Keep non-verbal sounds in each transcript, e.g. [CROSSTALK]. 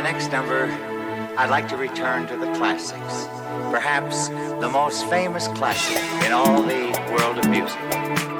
next number, I'd like to return to the classics. Perhaps the most famous classic in all the world of music.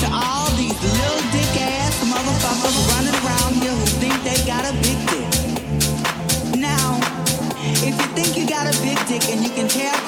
to all these little dick ass motherfuckers running around here who think they got a big dick. Now, if you think you got a big dick and you can tell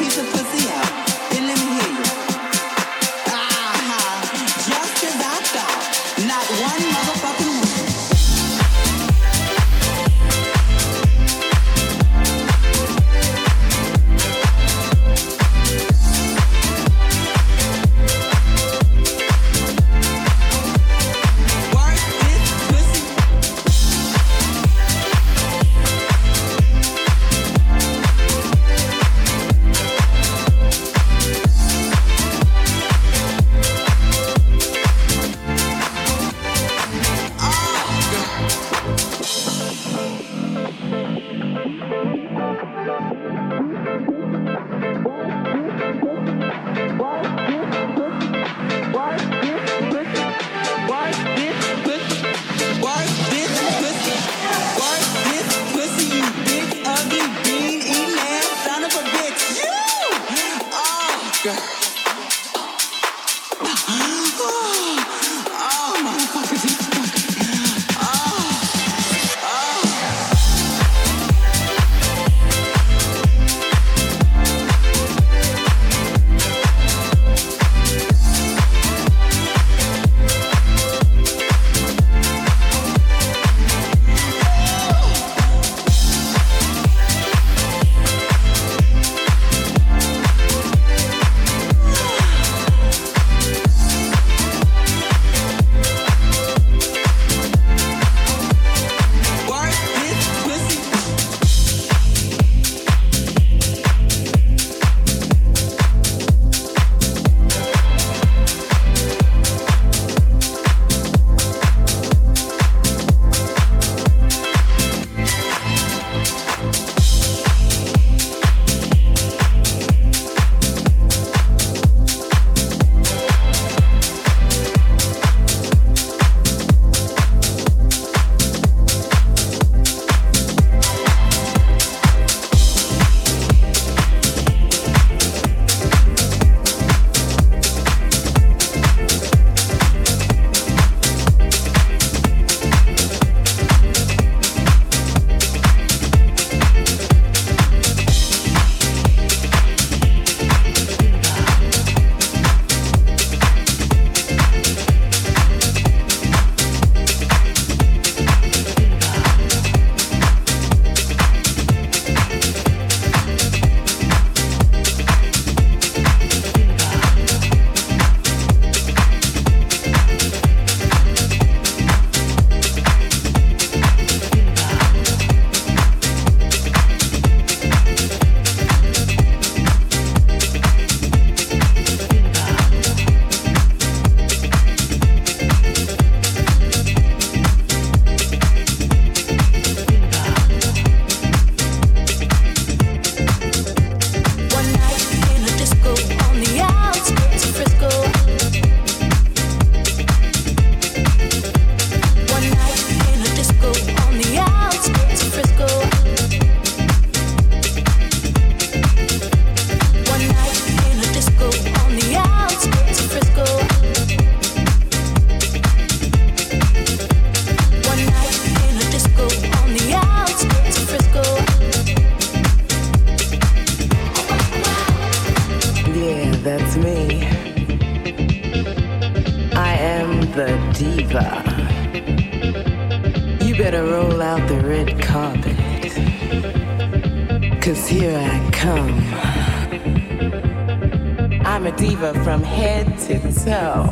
from head to toe,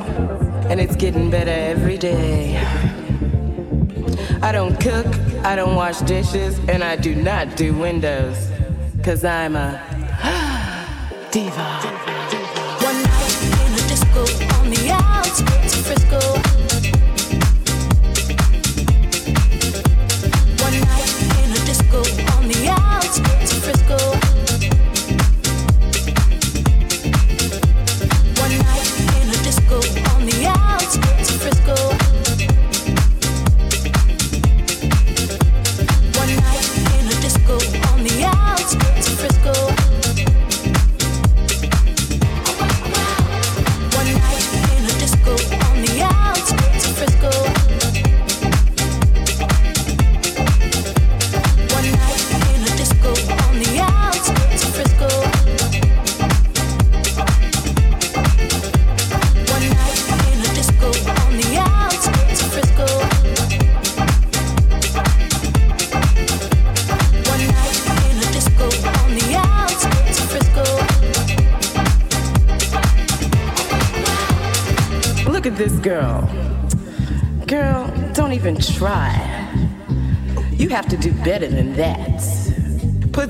and it's getting better every day. I don't cook, I don't wash dishes, and I do not do windows, cause I'm a [GASPS] diva.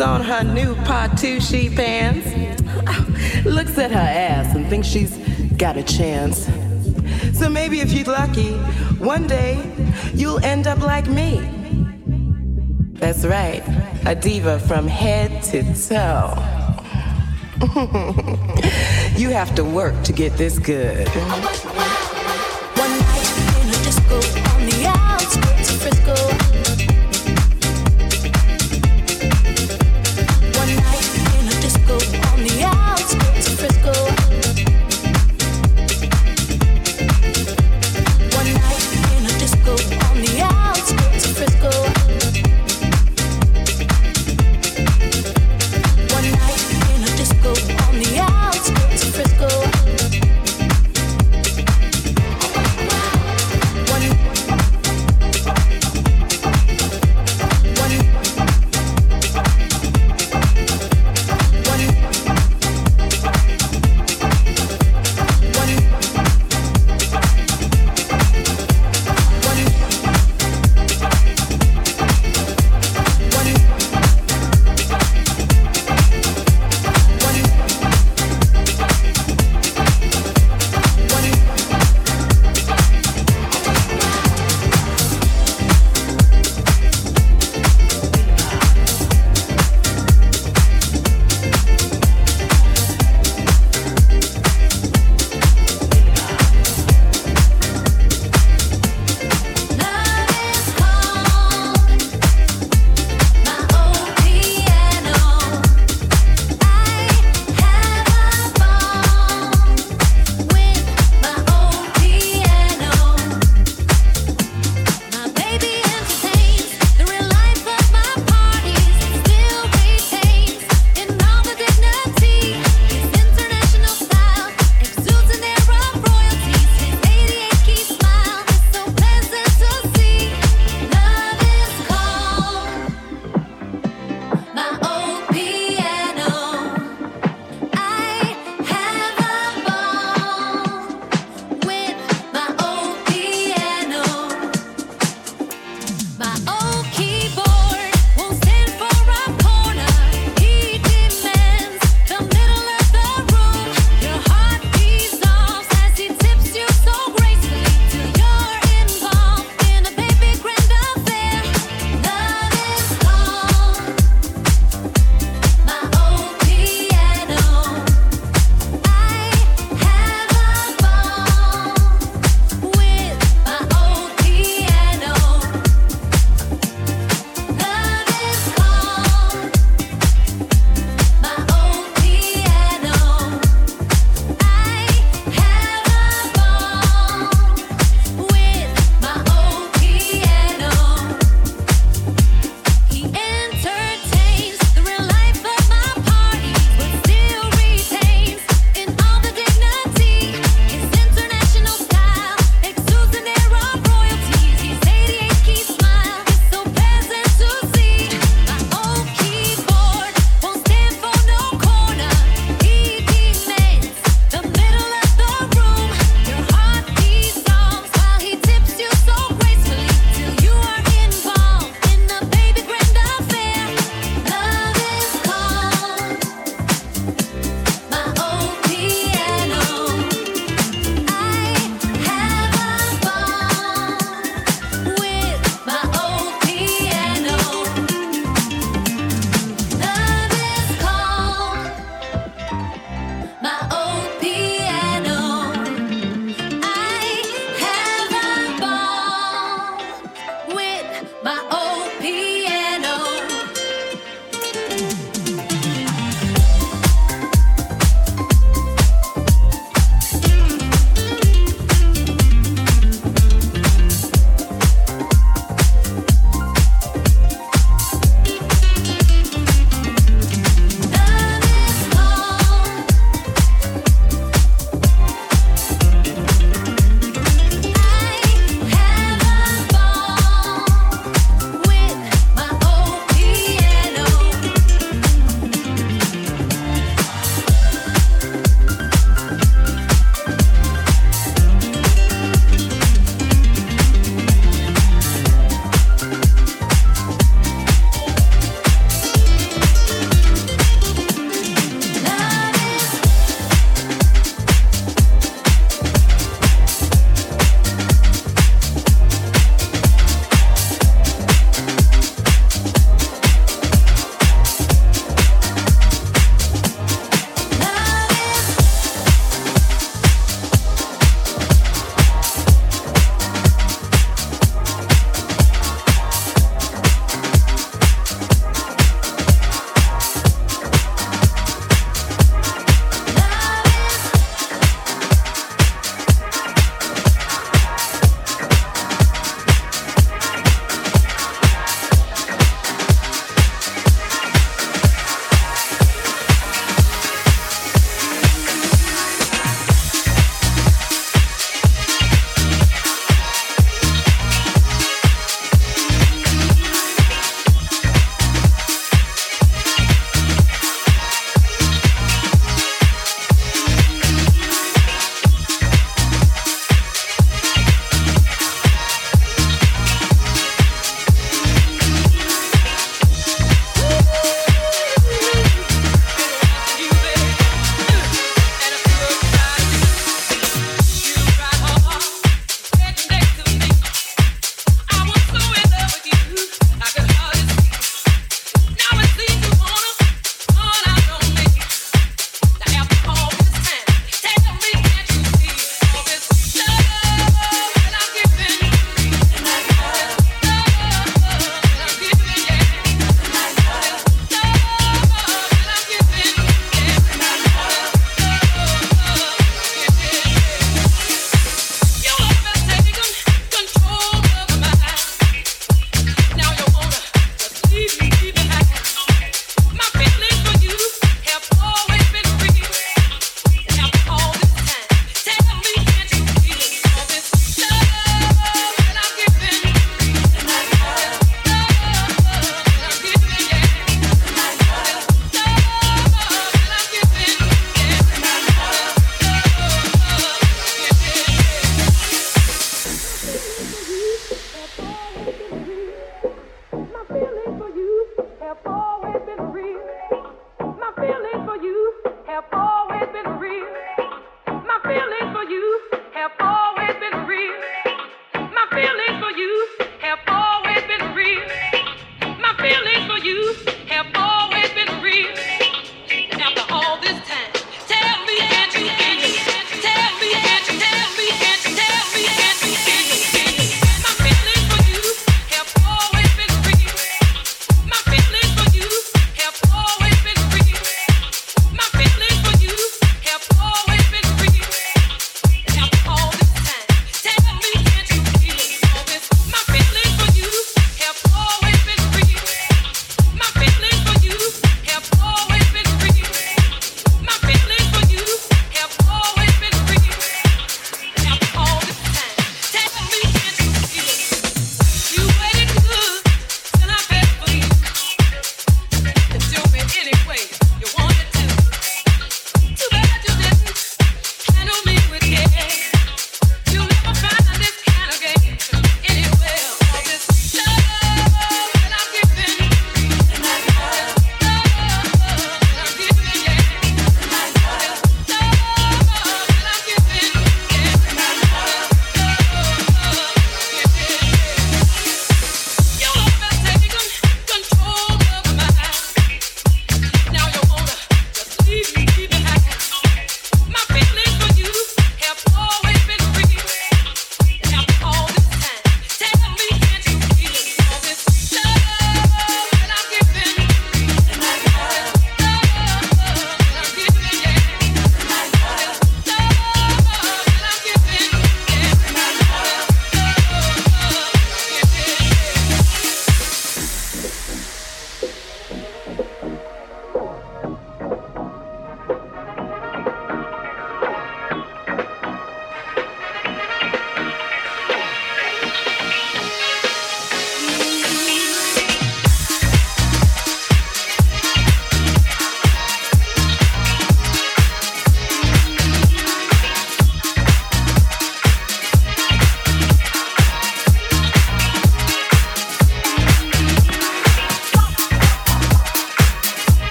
On her new Patucci pants, [LAUGHS] looks at her ass and thinks she's got a chance. So maybe if you're lucky, one day you'll end up like me. That's right, a diva from head to toe. [LAUGHS] you have to work to get this good.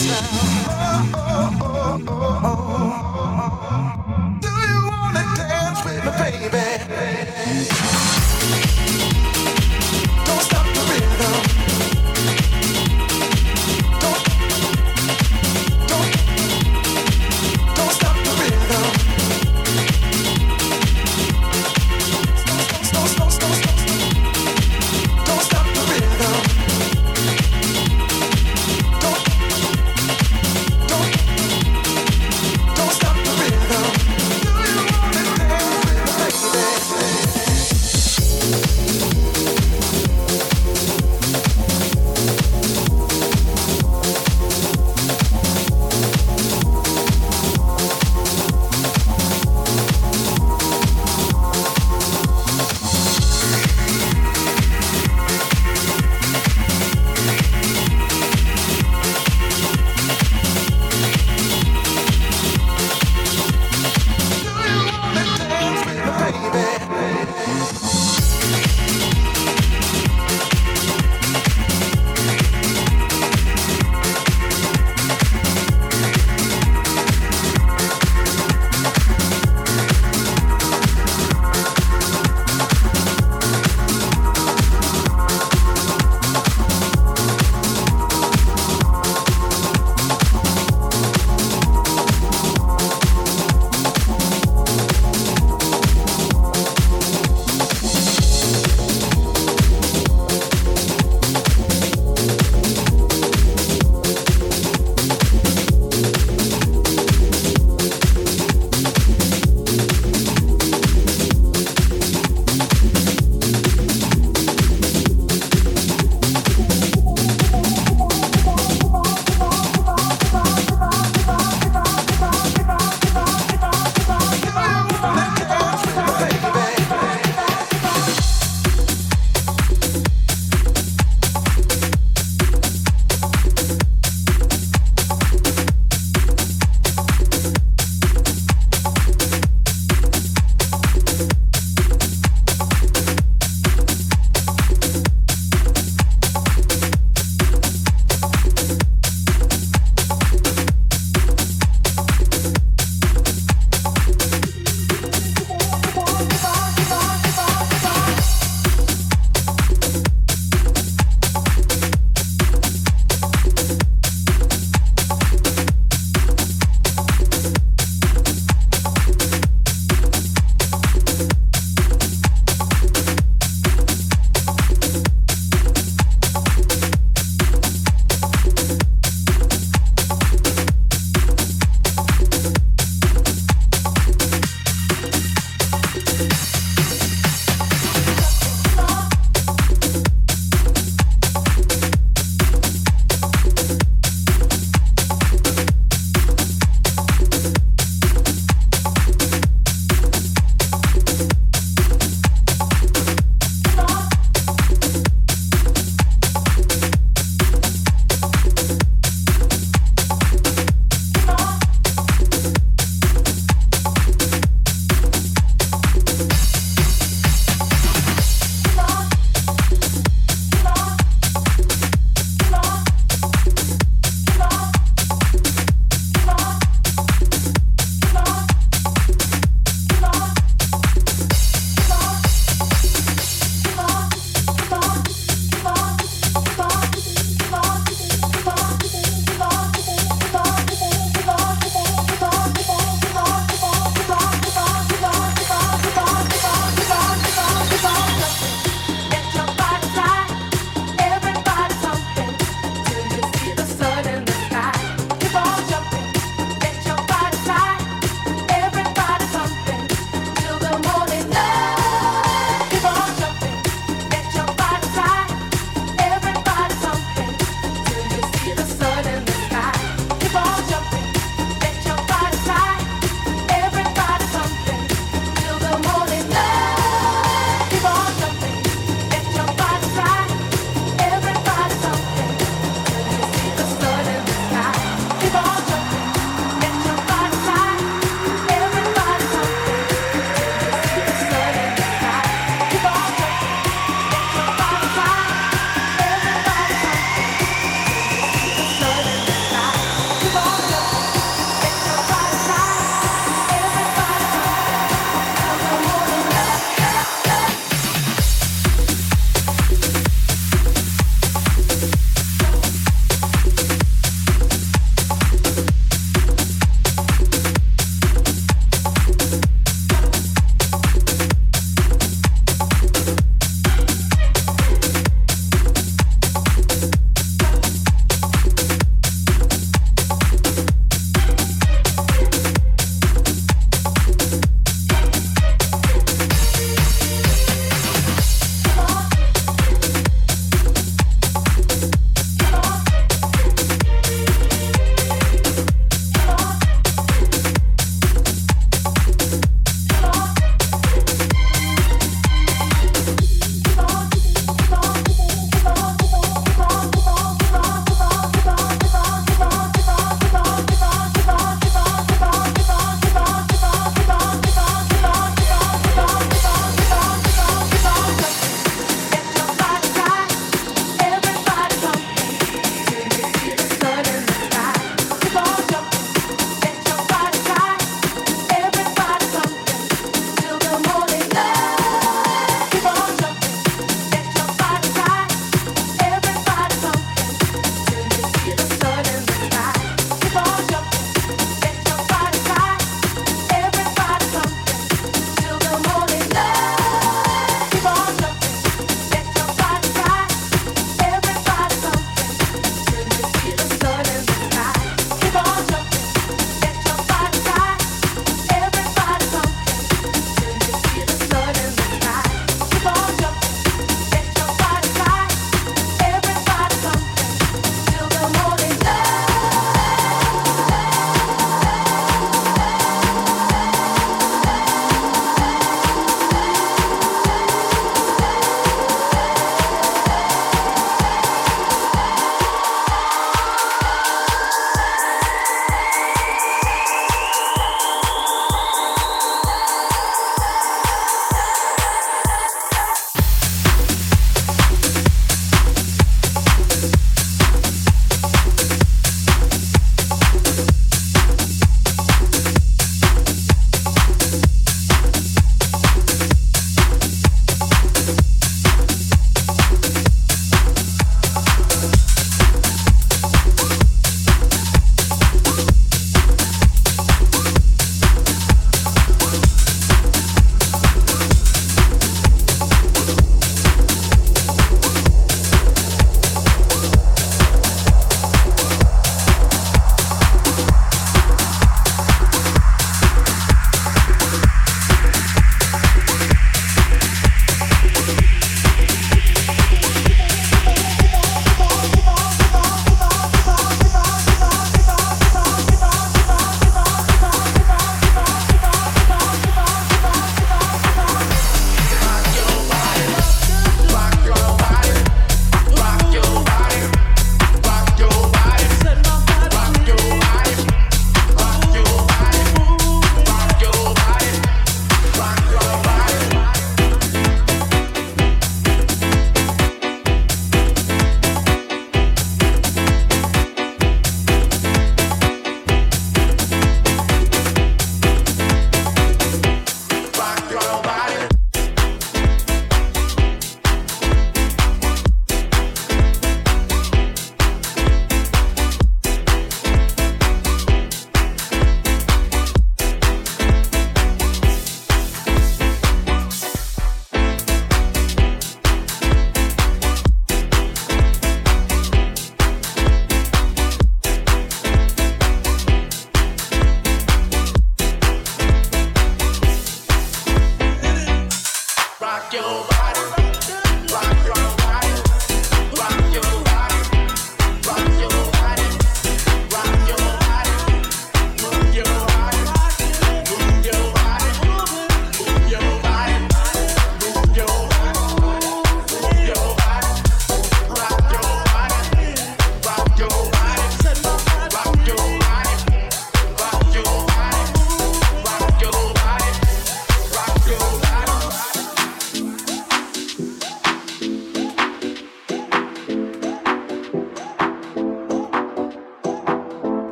Oh, oh, oh.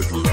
massively.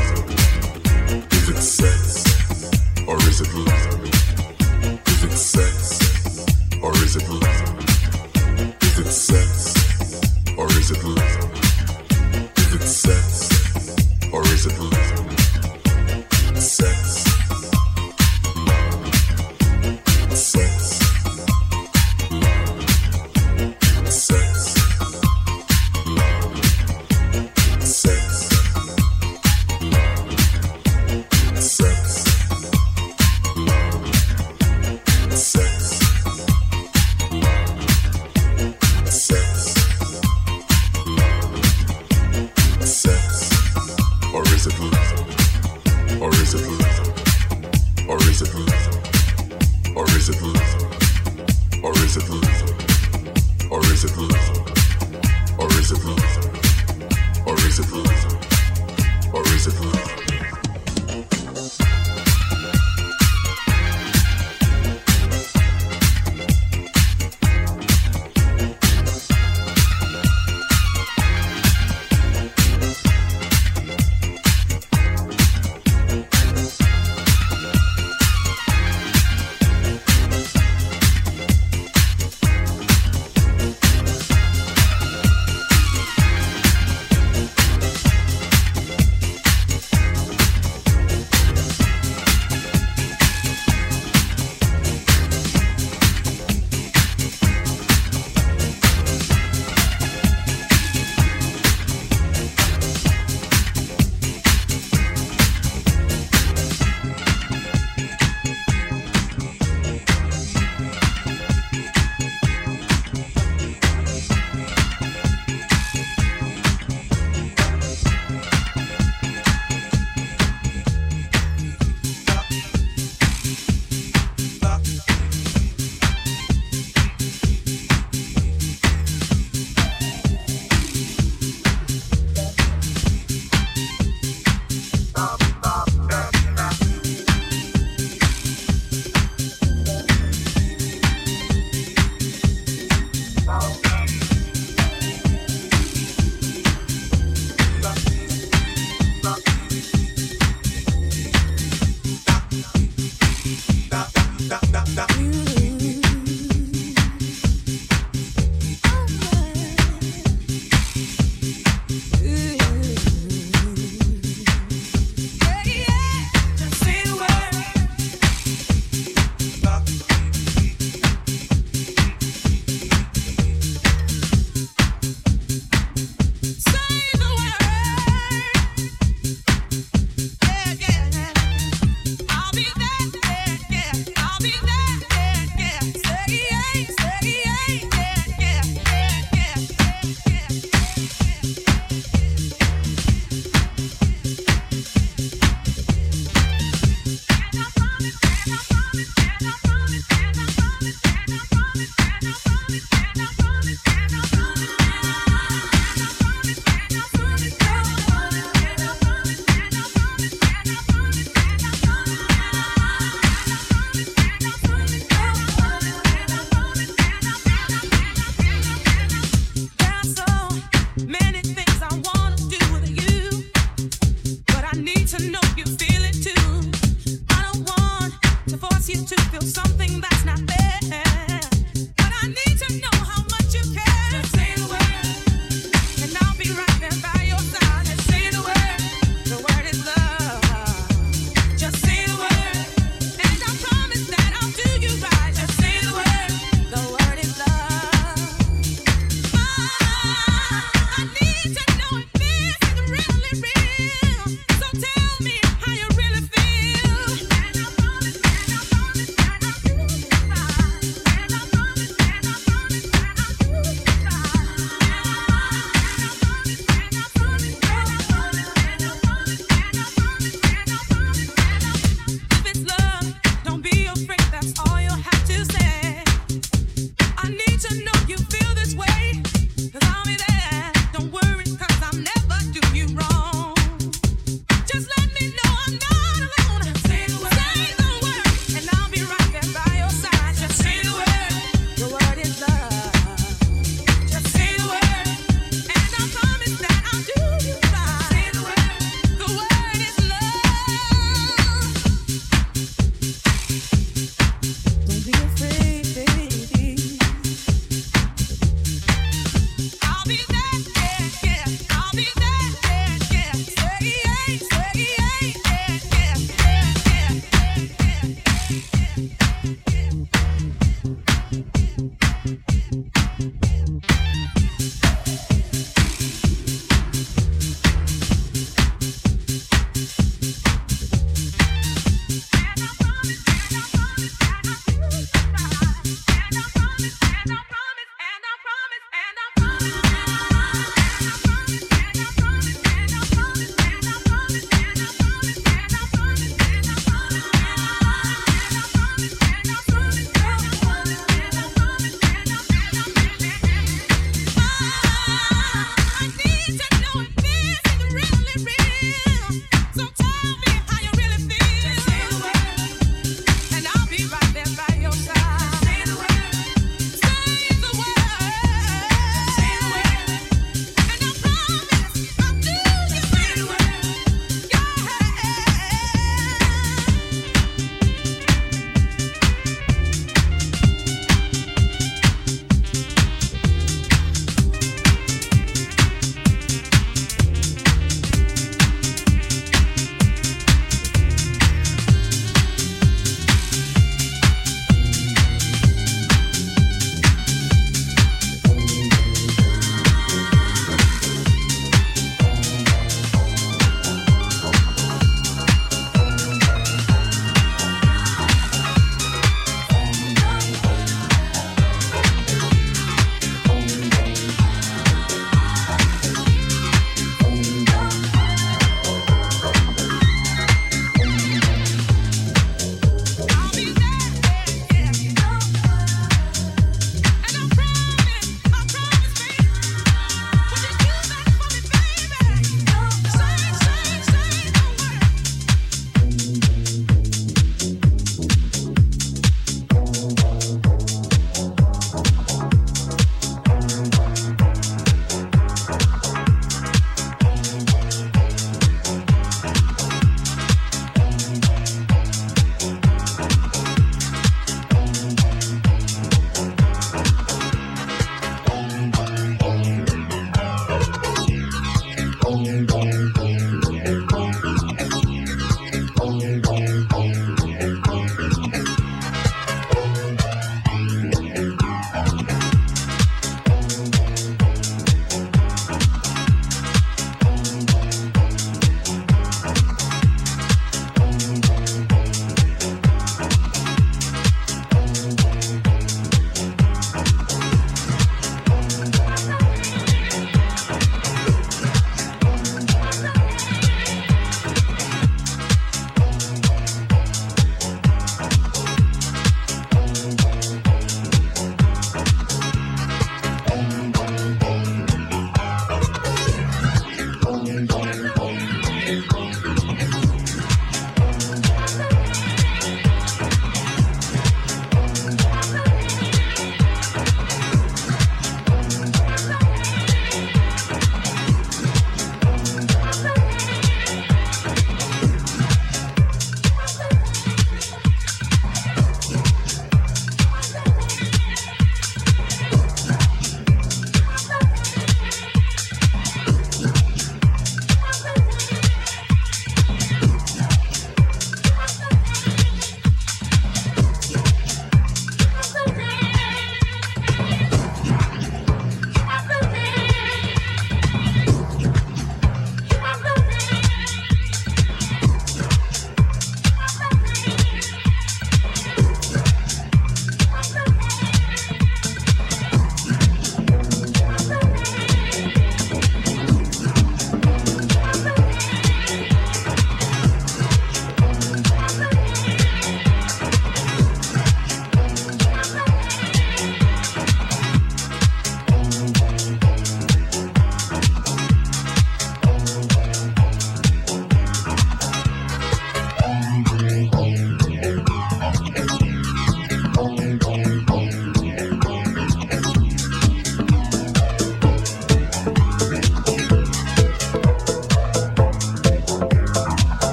I don't want to force you to feel something that's not there.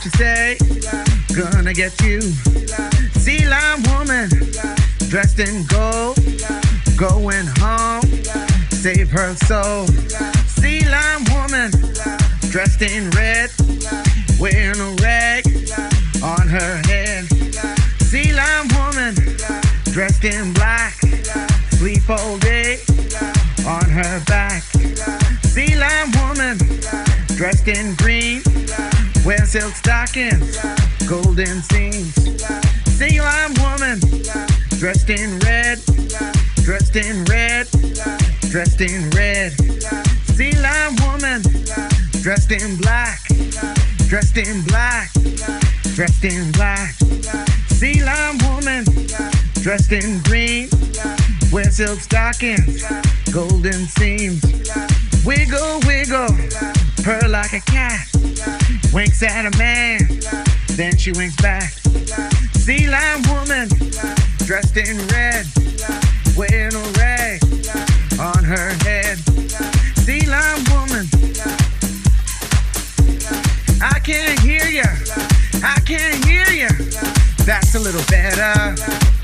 what you say. Gonna get you. Sea lime woman, dressed in gold, going home. Save her soul. Sea lime woman, dressed in golden seams. Single line woman, dressed in red, dressed in red, dressed in red. Sea line woman, dressed in black, dressed in black, dressed in black. Sea line woman, dressed in green, wear silk stockings, golden seams. Wiggle, wiggle, purr like a cat winks at a man, then she winks back. Sea lion woman, dressed in red, wearing a rag on her head. Sea lion woman, I can't hear you. I can't hear you. That's a little better.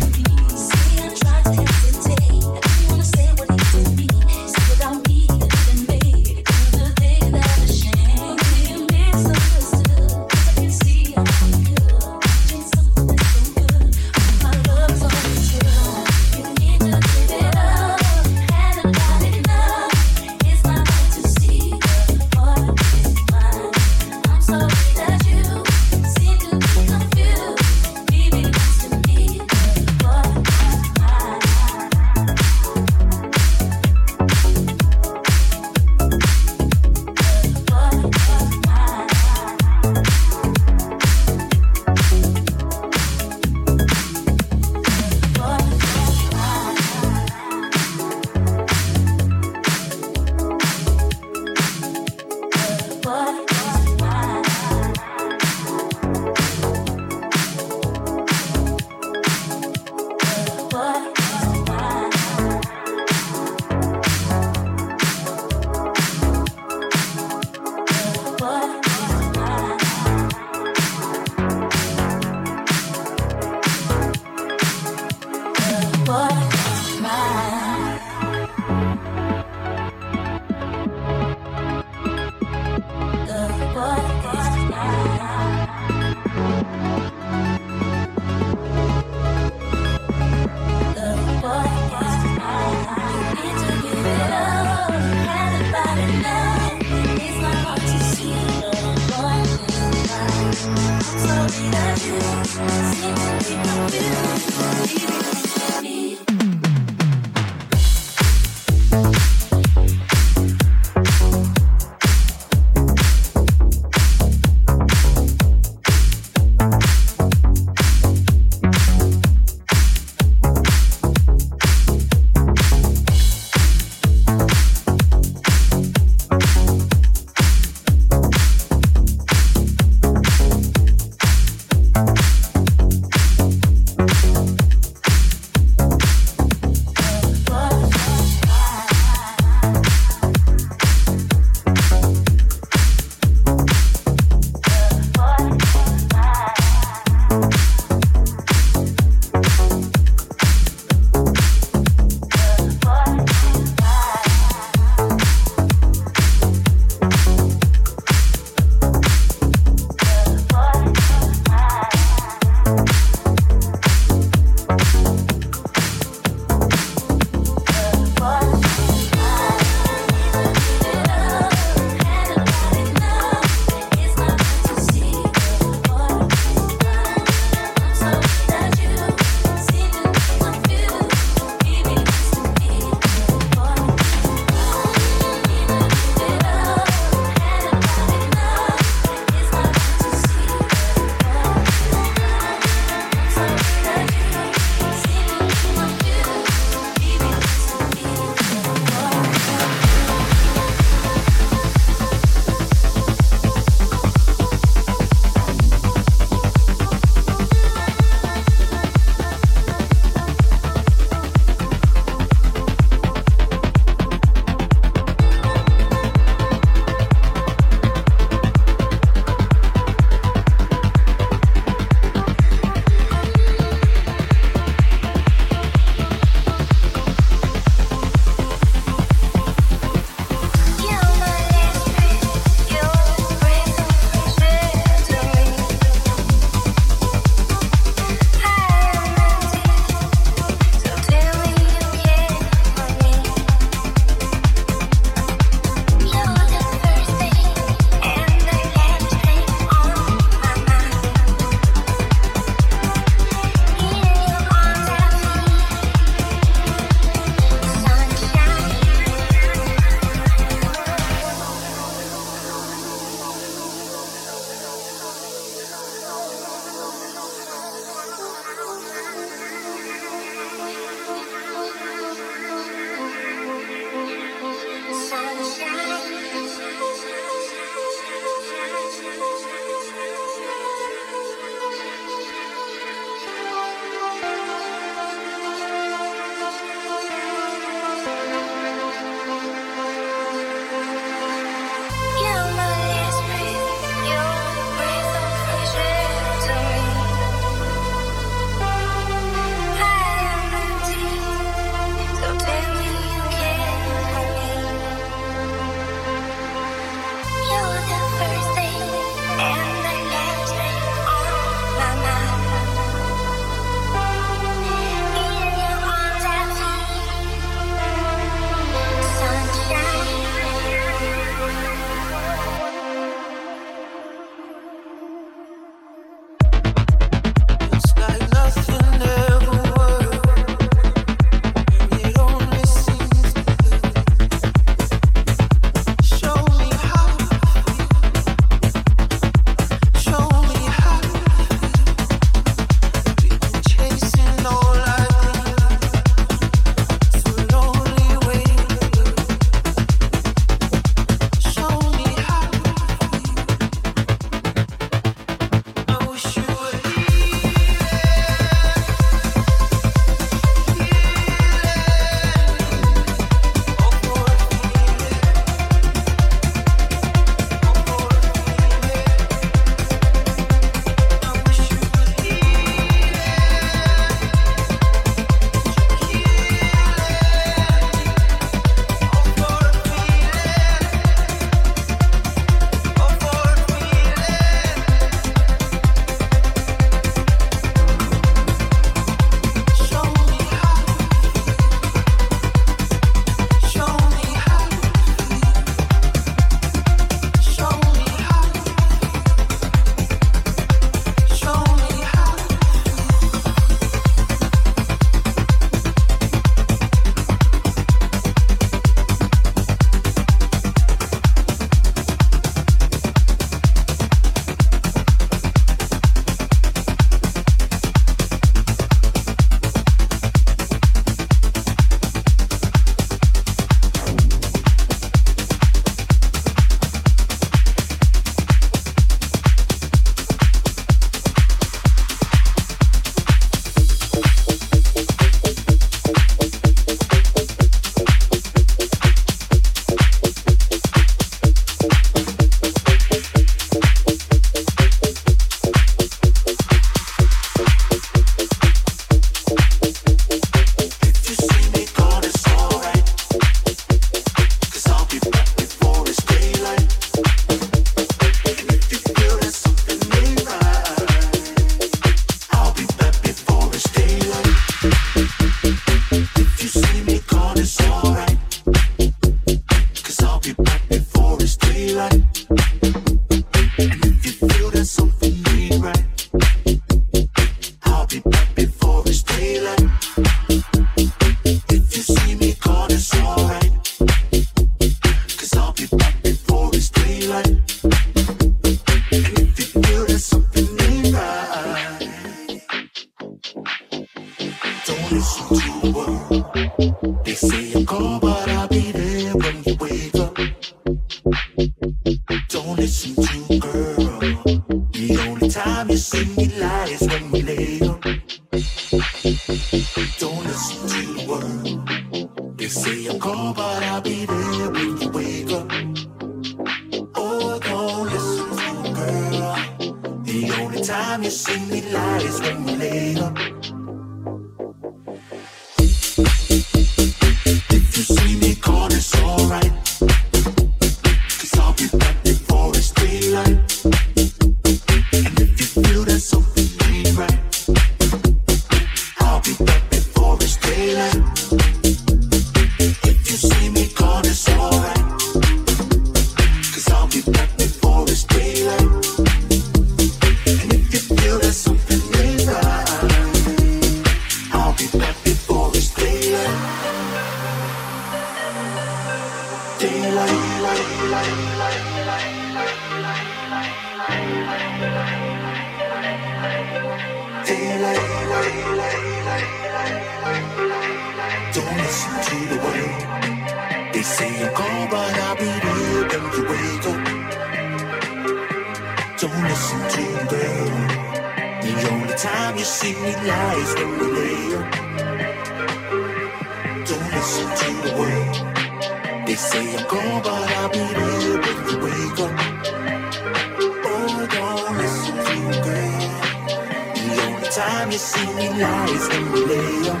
time you see me lies and lay them.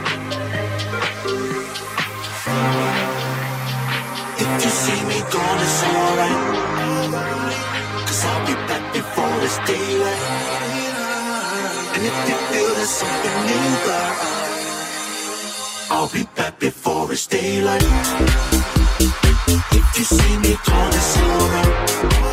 If you see me gone, it's alright. Cause I'll be back before it's daylight. And if you feel there's something new, but I'll be back before it's daylight. If you see me gone, it's alright.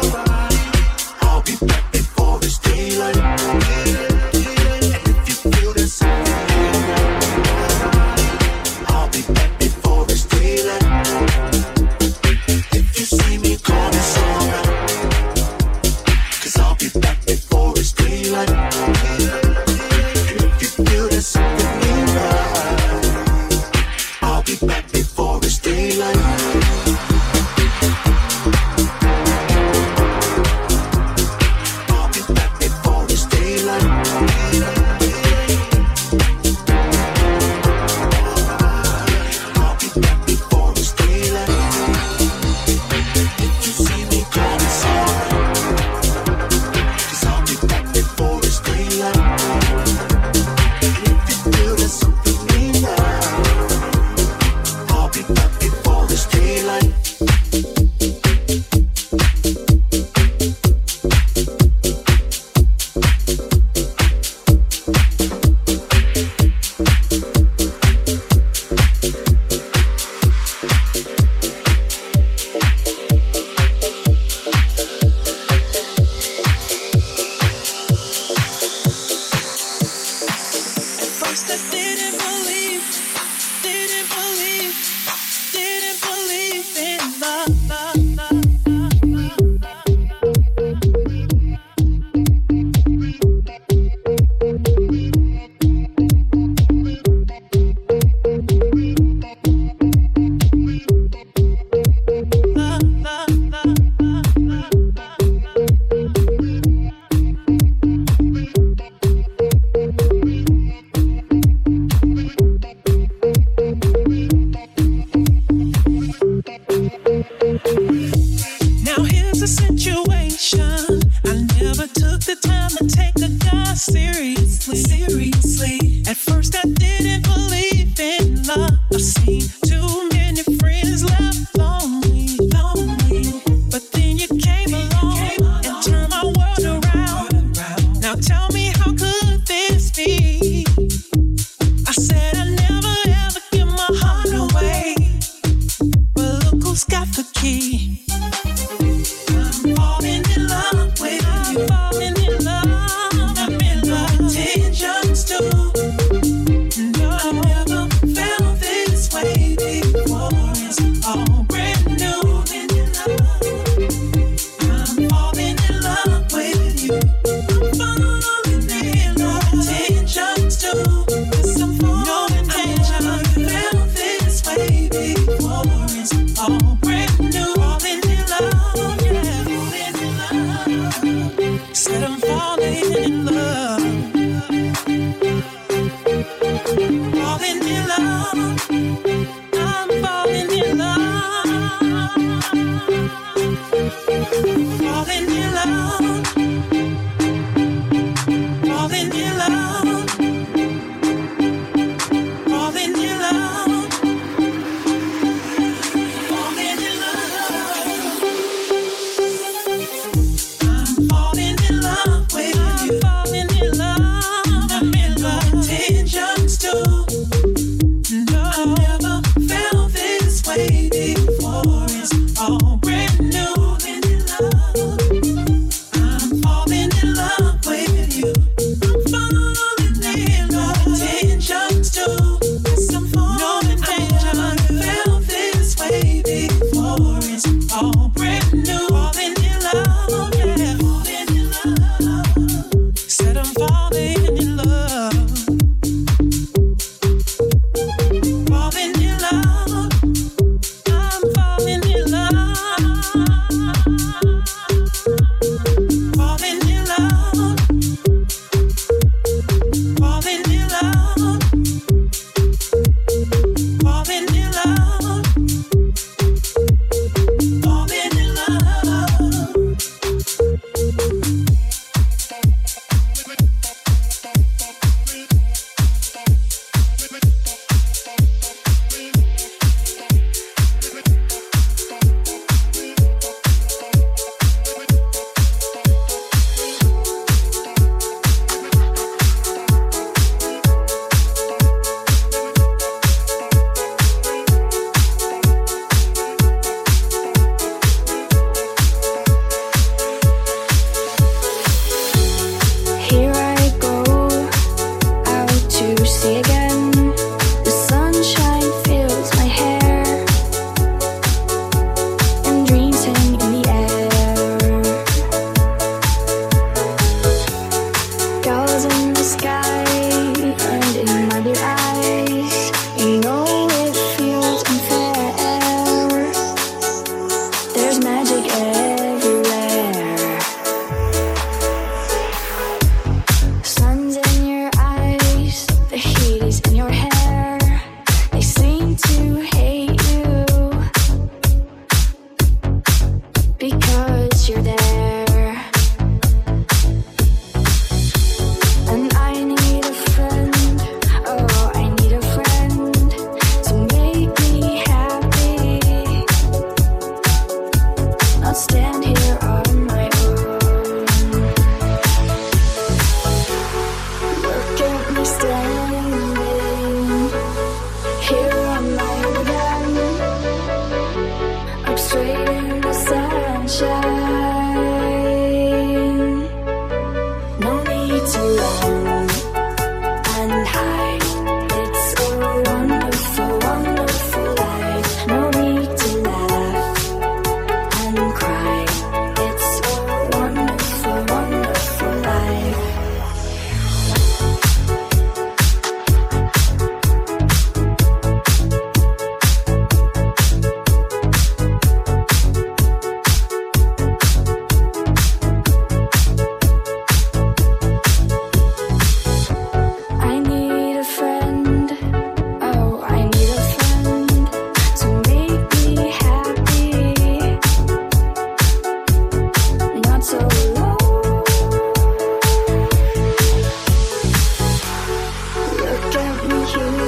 you.